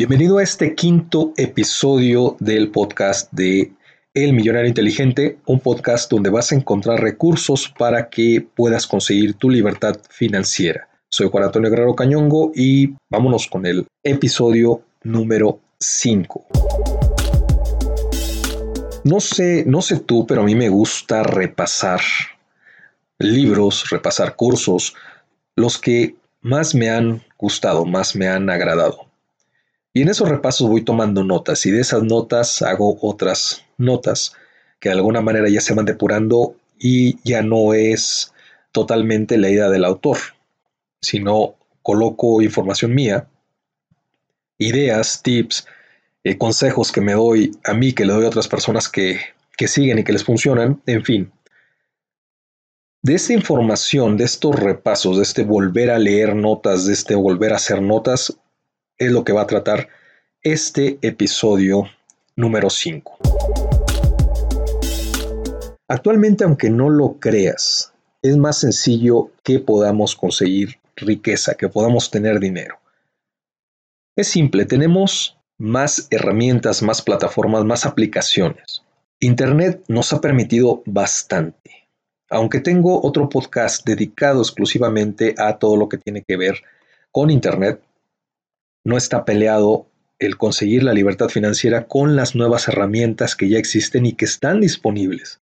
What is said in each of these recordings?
Bienvenido a este quinto episodio del podcast de El Millonario Inteligente, un podcast donde vas a encontrar recursos para que puedas conseguir tu libertad financiera. Soy Juan Antonio Guerrero Cañongo y vámonos con el episodio número 5. No sé, no sé tú, pero a mí me gusta repasar libros, repasar cursos, los que más me han gustado, más me han agradado. Y en esos repasos voy tomando notas y de esas notas hago otras notas que de alguna manera ya se van depurando y ya no es totalmente la idea del autor, sino coloco información mía, ideas, tips, eh, consejos que me doy a mí, que le doy a otras personas que, que siguen y que les funcionan, en fin. De esta información, de estos repasos, de este volver a leer notas, de este volver a hacer notas, es lo que va a tratar este episodio número 5. Actualmente, aunque no lo creas, es más sencillo que podamos conseguir riqueza, que podamos tener dinero. Es simple, tenemos más herramientas, más plataformas, más aplicaciones. Internet nos ha permitido bastante. Aunque tengo otro podcast dedicado exclusivamente a todo lo que tiene que ver con Internet, no está peleado el conseguir la libertad financiera con las nuevas herramientas que ya existen y que están disponibles.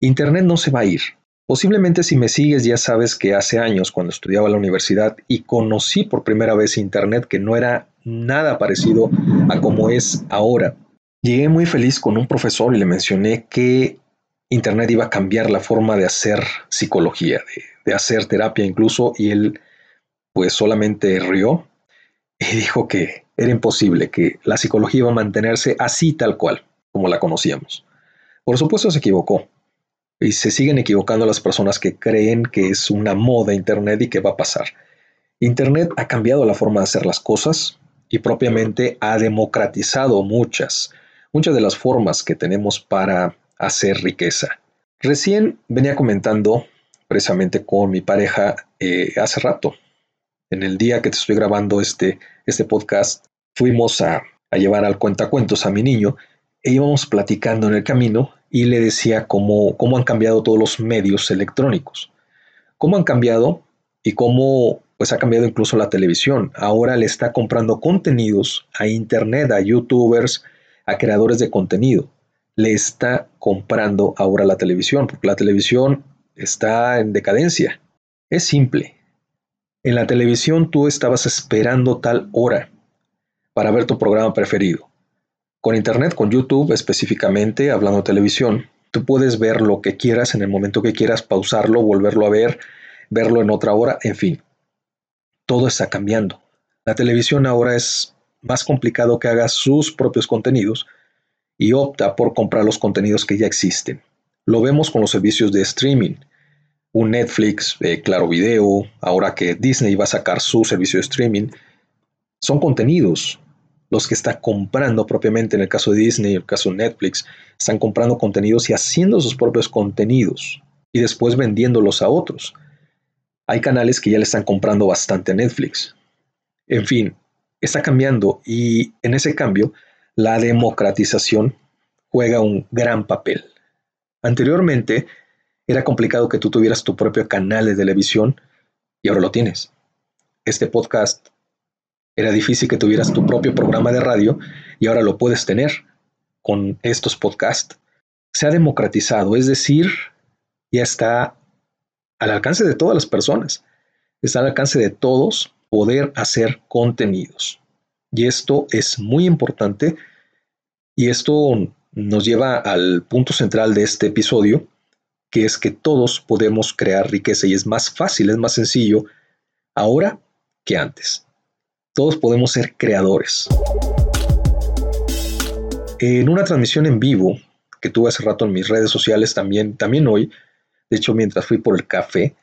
Internet no se va a ir. Posiblemente si me sigues ya sabes que hace años cuando estudiaba la universidad y conocí por primera vez Internet que no era nada parecido a como es ahora. Llegué muy feliz con un profesor y le mencioné que Internet iba a cambiar la forma de hacer psicología, de, de hacer terapia incluso, y él pues solamente rió y dijo que era imposible, que la psicología iba a mantenerse así tal cual, como la conocíamos. Por supuesto se equivocó. Y se siguen equivocando las personas que creen que es una moda Internet y que va a pasar. Internet ha cambiado la forma de hacer las cosas y propiamente ha democratizado muchas, muchas de las formas que tenemos para hacer riqueza. Recién venía comentando precisamente con mi pareja eh, hace rato en el día que te estoy grabando este, este podcast, fuimos a, llevar al cuentacuentos a mi niño e íbamos platicando en el camino y le decía cómo, cómo han cambiado todos los medios electrónicos, cómo han cambiado y cómo pues ha cambiado incluso la televisión. Ahora le está comprando contenidos a internet, a youtubers, a creadores de contenido. Le está comprando ahora la televisión, porque la televisión está en decadencia. Es simple, en la televisión tú estabas esperando tal hora para ver tu programa preferido. Con Internet, con YouTube específicamente, hablando de televisión, tú puedes ver lo que quieras en el momento que quieras, pausarlo, volverlo a ver, verlo en otra hora, en fin. Todo está cambiando. La televisión ahora es más complicado que haga sus propios contenidos y opta por comprar los contenidos que ya existen. Lo vemos con los servicios de streaming un Netflix, eh, Claro Video, ahora que Disney va a sacar su servicio de streaming, son contenidos los que está comprando propiamente en el caso de Disney, en el caso de Netflix, están comprando contenidos y haciendo sus propios contenidos y después vendiéndolos a otros. Hay canales que ya le están comprando bastante a Netflix. En fin, está cambiando y en ese cambio la democratización juega un gran papel. Anteriormente, era complicado que tú tuvieras tu propio canal de televisión y ahora lo tienes. Este podcast era difícil que tuvieras tu propio programa de radio y ahora lo puedes tener con estos podcasts. Se ha democratizado, es decir, ya está al alcance de todas las personas. Está al alcance de todos poder hacer contenidos. Y esto es muy importante y esto nos lleva al punto central de este episodio, que es que todos podemos crear riqueza y es más fácil, es más sencillo ahora que antes. Todos podemos ser creadores. En una transmisión en vivo que tuve hace rato en mis redes sociales, también, también hoy, de hecho mientras fui por el café,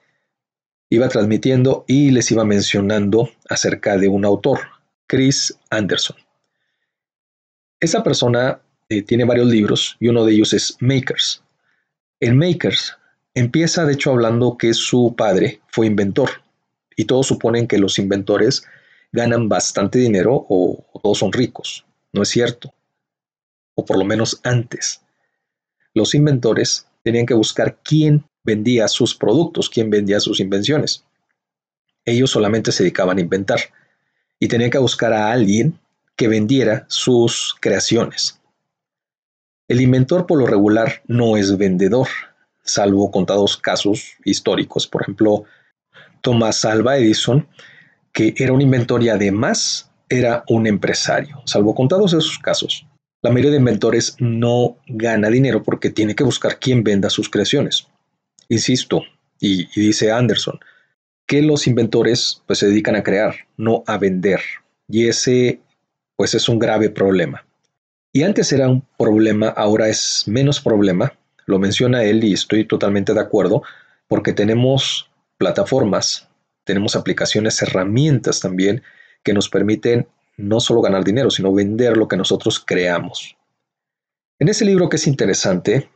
iba transmitiendo y les iba mencionando acerca de un autor, Chris Anderson. Esa persona eh, tiene varios libros y uno de ellos es Makers. En Makers empieza de hecho hablando que su padre fue inventor y todos suponen que los inventores ganan bastante dinero o, todos son ricos. No es cierto. O por lo menos antes. Los inventores tenían que buscar quién vendía sus productos, quién vendía sus invenciones. Ellos solamente se dedicaban a inventar y tenían que buscar a alguien que vendiera sus creaciones. El inventor por lo regular no es vendedor, salvo contados casos históricos. Por ejemplo, Thomas Alva Edison, que era un inventor y además era un empresario, salvo contados esos casos. La mayoría de inventores no gana dinero porque tiene que buscar quién venda sus creaciones. Insisto, y, y dice Anderson, que los inventores pues, se dedican a crear, no a vender. Y ese pues es un grave problema. Y antes era un problema, ahora es menos problema. Lo menciona él y estoy totalmente de acuerdo porque tenemos plataformas, tenemos aplicaciones, herramientas también que nos permiten no solo ganar dinero, sino vender lo que nosotros creamos. En ese libro que es interesante,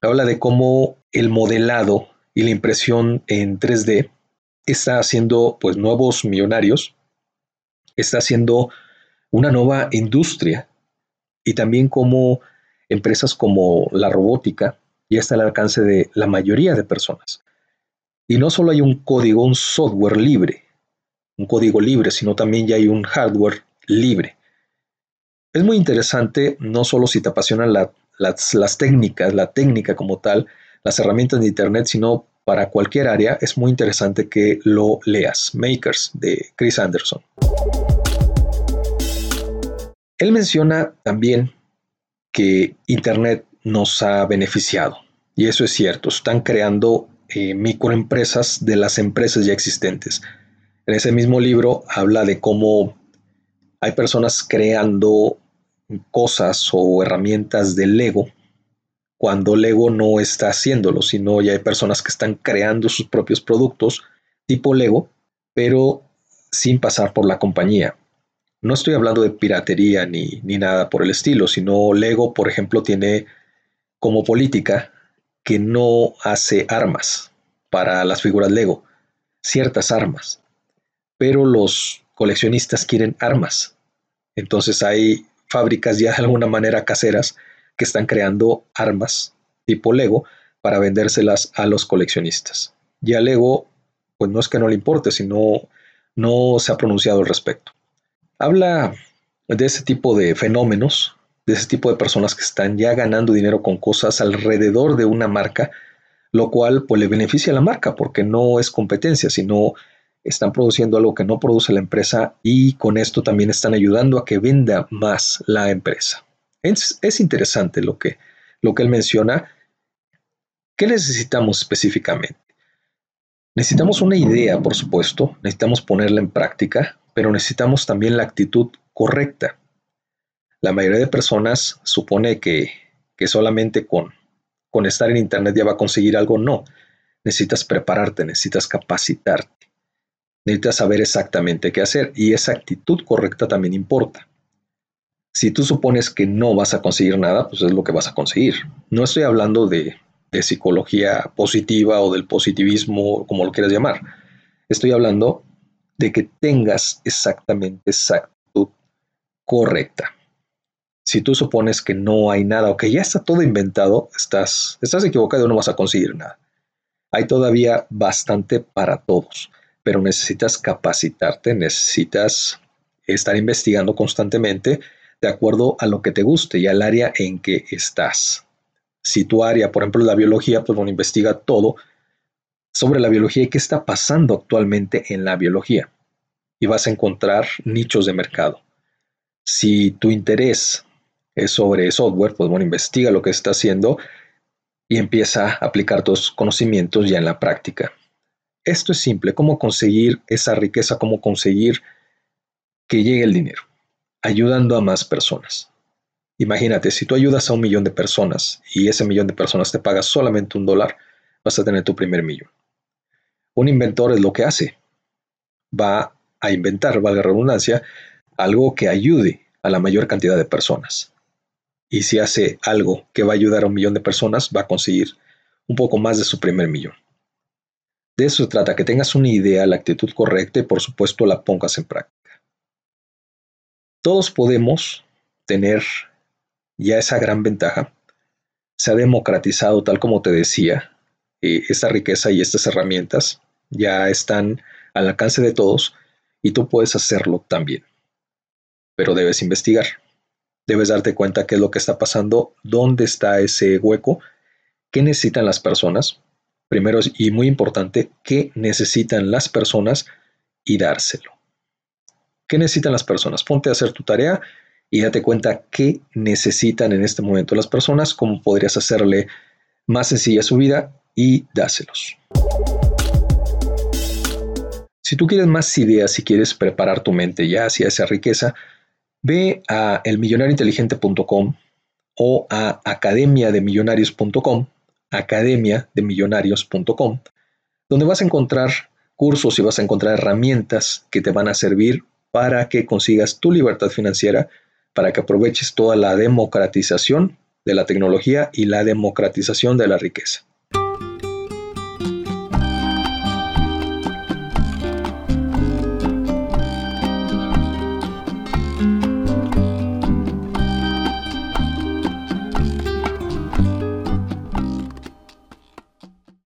habla de cómo el modelado y la impresión en 3D está haciendo pues nuevos millonarios, está haciendo una nueva industria y también cómo empresas como la robótica ya está al alcance de la mayoría de personas. Y no solo hay un código, un software libre, un código libre, sino también ya hay un hardware libre. Es muy interesante, no solo si te apasionan las, técnicas, la técnica como tal, las herramientas de Internet, sino para cualquier área, es muy interesante que lo leas. Makers de Chris Anderson. Él menciona también que Internet nos ha beneficiado. Y eso es cierto. Están creando eh, microempresas de las empresas ya existentes. En ese mismo libro habla de cómo hay personas creando cosas o herramientas de Lego cuando Lego no está haciéndolo, sino ya hay personas que están creando sus propios productos tipo Lego, pero sin pasar por la compañía. No estoy hablando de piratería ni, ni nada por el estilo, sino Lego, por ejemplo, tiene como política que no hace armas para las figuras Lego, ciertas armas, pero los coleccionistas quieren armas entonces hay fábricas ya de alguna manera caseras que están creando armas tipo Lego para vendérselas a los coleccionistas. Ya Lego, pues no es que no le importe, sino no se ha pronunciado al respecto. Habla de ese tipo de fenómenos, de ese tipo de personas que están ya ganando dinero con cosas alrededor de una marca, lo cual pues le beneficia a la marca porque no es competencia, sino están produciendo algo que no produce la empresa y con esto también están ayudando a que venda más la empresa. Es, es interesante lo que, lo que él menciona. ¿Qué necesitamos específicamente? Necesitamos una idea, por supuesto, necesitamos ponerla en práctica, pero necesitamos también la actitud correcta. La mayoría de personas supone que, que solamente con, con estar en Internet ya va a conseguir algo. No, necesitas prepararte, necesitas capacitarte. Necesitas saber exactamente qué hacer y esa actitud correcta también importa. Si tú supones que no vas a conseguir nada, pues es lo que vas a conseguir. No estoy hablando de, psicología positiva o del positivismo, como lo quieras llamar. Estoy hablando de que tengas exactamente esa actitud correcta. Si tú supones que no hay nada o que ya está todo inventado, estás, estás equivocado y no vas a conseguir nada. Hay todavía bastante para todos pero necesitas capacitarte, necesitas estar investigando constantemente de acuerdo a lo que te guste y al área en que estás. Si tu área, por ejemplo, la biología, pues bueno, investiga todo sobre la biología y qué está pasando actualmente en la biología. Y vas a encontrar nichos de mercado. Si tu interés es sobre software, pues bueno, investiga lo que está haciendo y empieza a aplicar tus conocimientos ya en la práctica. Esto es simple, cómo conseguir esa riqueza, cómo conseguir que llegue el dinero, ayudando a más personas. Imagínate, si tú ayudas a un millón de personas y ese millón de personas te paga solamente un dólar, vas a tener tu primer millón. Un inventor es lo que hace. Va a inventar, valga redundancia, algo que ayude a la mayor cantidad de personas. Y si hace algo que va a ayudar a un millón de personas, va a conseguir un poco más de su primer millón. De eso se trata, que tengas una idea, la actitud correcta y por supuesto la pongas en práctica. todos podemos tener ya esa gran ventaja. Se ha democratizado, tal como te decía, eh, esta riqueza y estas herramientas ya están al alcance de todos y tú puedes hacerlo también. Pero debes investigar. Debes darte cuenta qué es lo que está pasando, dónde está ese hueco, qué necesitan las personas. Primero y muy importante, qué necesitan las personas y dárselo. ¿Qué necesitan las personas? Ponte a hacer tu tarea y date cuenta qué necesitan en este momento las personas, cómo podrías hacerle más sencilla su vida y dáselos. Si tú quieres más ideas, si quieres preparar tu mente ya hacia esa riqueza, ve a elmillonariointeligente.com o a academiademillonarios.com, academiademillonarios.com, donde vas a encontrar cursos y vas a encontrar herramientas que te van a servir para que consigas tu libertad financiera, para que aproveches toda la democratización de la tecnología y la democratización de la riqueza.